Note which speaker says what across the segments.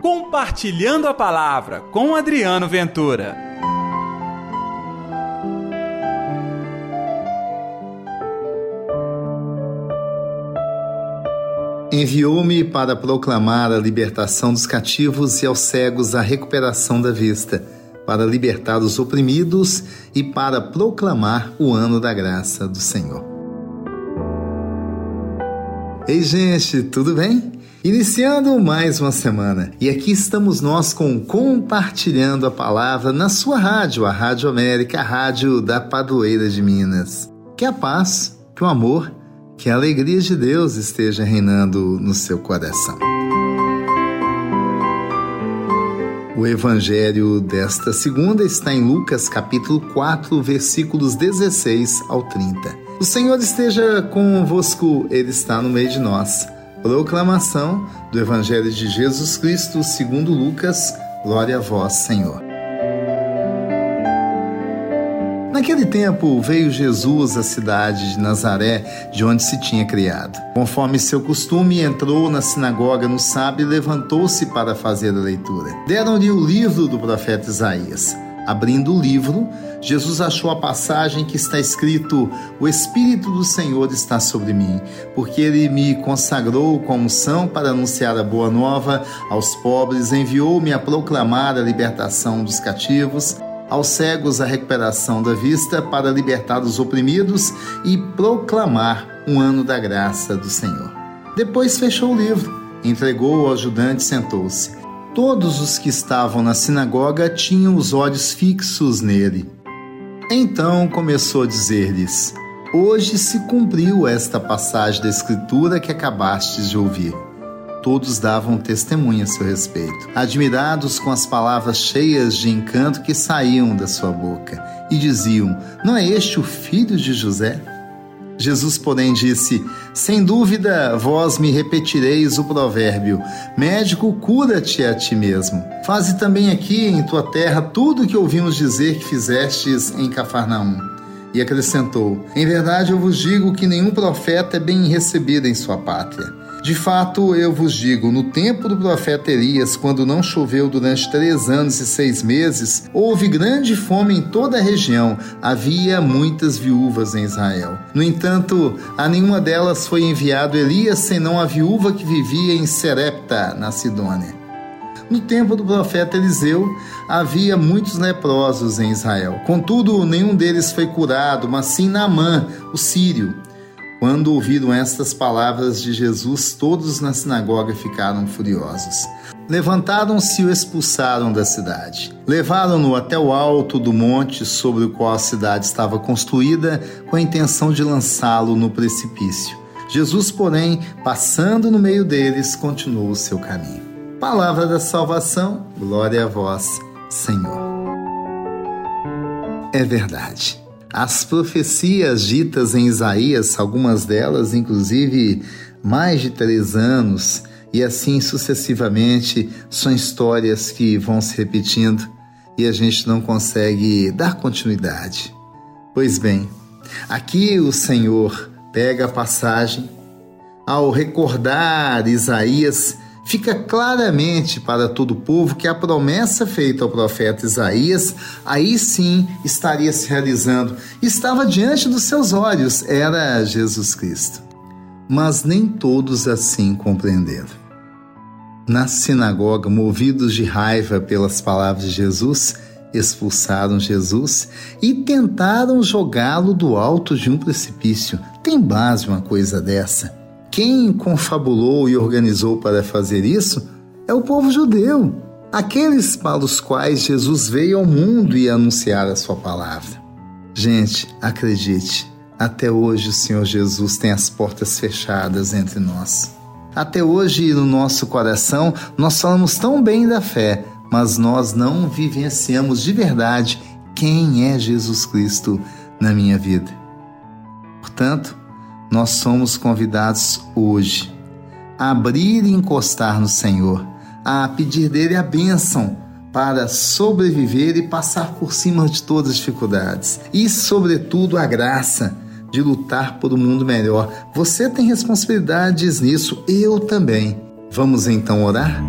Speaker 1: Compartilhando a Palavra com Adriano Ventura.
Speaker 2: Enviou-me para proclamar a libertação dos cativos e aos cegos a recuperação da vista, para libertar os oprimidos e para proclamar o ano da graça do Senhor. Ei, gente, tudo bem? Iniciando mais uma semana, e aqui estamos nós com Compartilhando a Palavra na sua rádio, a Rádio América, a rádio da Padroeira de Minas. Que a paz, que o amor, que a alegria de Deus esteja reinando no seu coração. O evangelho desta segunda está em Lucas capítulo 4, versículos 16 ao 30. O Senhor esteja convosco, ele está no meio de nós. Proclamação do Evangelho de Jesus Cristo segundo Lucas. Glória a vós, Senhor. Naquele tempo veio Jesus à cidade de Nazaré, de onde se tinha criado. Conforme seu costume, entrou na sinagoga no sábado e levantou-se para fazer a leitura. Deram-lhe o livro do profeta Isaías. Abrindo o livro, Jesus achou a passagem que está escrito: O Espírito do Senhor está sobre mim, porque ele me consagrou com unção para anunciar a boa nova aos pobres, enviou-me a proclamar a libertação dos cativos, aos cegos a recuperação da vista, para libertar os oprimidos e proclamar um ano da graça do Senhor. Depois fechou o livro, entregou ao ajudante e sentou-se. Todos os que estavam na sinagoga tinham os olhos fixos nele. Então começou a dizer-lhes: Hoje se cumpriu esta passagem da Escritura que acabastes de ouvir. Todos davam testemunho a seu respeito, admirados com as palavras cheias de encanto que saíam da sua boca, e diziam: Não é este o filho de José? Jesus, porém, disse: Sem dúvida, vós me repetireis o provérbio: Médico, cura-te a ti mesmo. Faze também aqui em tua terra tudo o que ouvimos dizer que fizestes em Cafarnaum. E acrescentou: Em verdade eu vos digo que nenhum profeta é bem recebido em sua pátria. De fato, eu vos digo: no tempo do profeta Elias, quando não choveu durante três anos e seis meses, houve grande fome em toda a região. Havia muitas viúvas em Israel. No entanto, a nenhuma delas foi enviado Elias, senão a viúva que vivia em Serepta, na Sidônia. No tempo do profeta Eliseu, havia muitos leprosos em Israel. Contudo, nenhum deles foi curado, mas sim Naamã, o sírio. Quando ouviram estas palavras de Jesus, todos na sinagoga ficaram furiosos. Levantaram-se e o expulsaram da cidade. Levaram-no até o alto do monte sobre o qual a cidade estava construída, com a intenção de lançá-lo no precipício. Jesus, porém, passando no meio deles, continuou o seu caminho. Palavra da salvação, glória a vós, Senhor. É verdade. As profecias ditas em Isaías, algumas delas, inclusive, mais de três anos, e assim sucessivamente, são histórias que vão se repetindo e a gente não consegue dar continuidade. Pois bem, aqui o Senhor pega a passagem, ao recordar Isaías fica claramente para todo o povo que a promessa feita ao profeta Isaías aí sim estaria se realizando. Estava diante dos seus olhos, era Jesus Cristo. Mas nem todos assim compreenderam. Na sinagoga, movidos de raiva pelas palavras de Jesus, expulsaram Jesus e tentaram jogá-lo do alto de um precipício. Tem base uma coisa dessa? Quem confabulou e organizou para fazer isso é o povo judeu, aqueles para os quais Jesus veio ao mundo e anunciar a sua palavra. Gente, acredite, até hoje o Senhor Jesus tem as portas fechadas entre nós. Até hoje, no nosso coração, nós falamos tão bem da fé, mas nós não vivenciamos de verdade quem é Jesus Cristo na minha vida. Portanto, nós somos convidados hoje a abrir e encostar no Senhor, a pedir dele a bênção para sobreviver e passar por cima de todas as dificuldades e, sobretudo, a graça de lutar por um mundo melhor. Você tem responsabilidades nisso, eu também. Vamos então orar?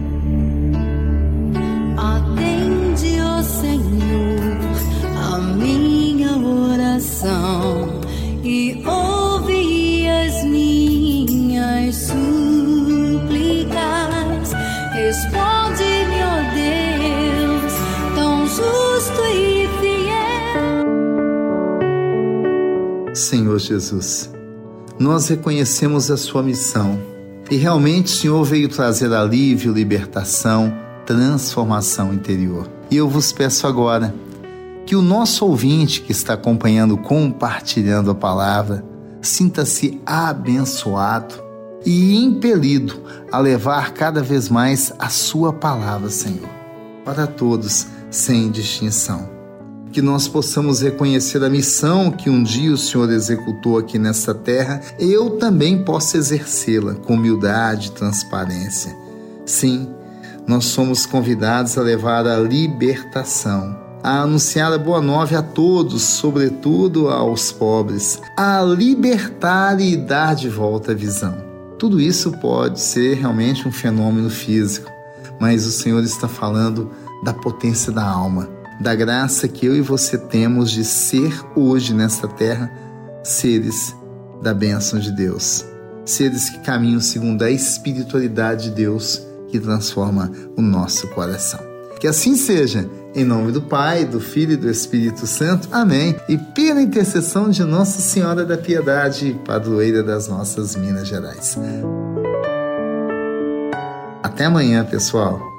Speaker 2: Senhor Jesus. Nós reconhecemos a sua missão e realmente o Senhor veio trazer alívio, libertação, transformação interior. E eu vos peço agora que o nosso ouvinte que está acompanhando, compartilhando a palavra, sinta-se abençoado e impelido a levar cada vez mais a sua palavra, Senhor, para todos, sem distinção que nós possamos reconhecer a missão que um dia o Senhor executou aqui nesta terra, eu também possa exercê-la com humildade e transparência. Sim, nós somos convidados a levar a libertação, a anunciar a boa nova a todos, sobretudo aos pobres, a libertar e dar de volta a visão. Tudo isso pode ser realmente um fenômeno físico, mas o Senhor está falando da potência da alma da graça que eu e você temos de ser hoje nesta terra seres da bênção de Deus, seres que caminham segundo a espiritualidade de Deus que transforma o nosso coração. Que assim seja, em nome do Pai, do Filho e do Espírito Santo. Amém. E pela intercessão de Nossa Senhora da Piedade, padroeira das nossas Minas Gerais. Até amanhã, pessoal.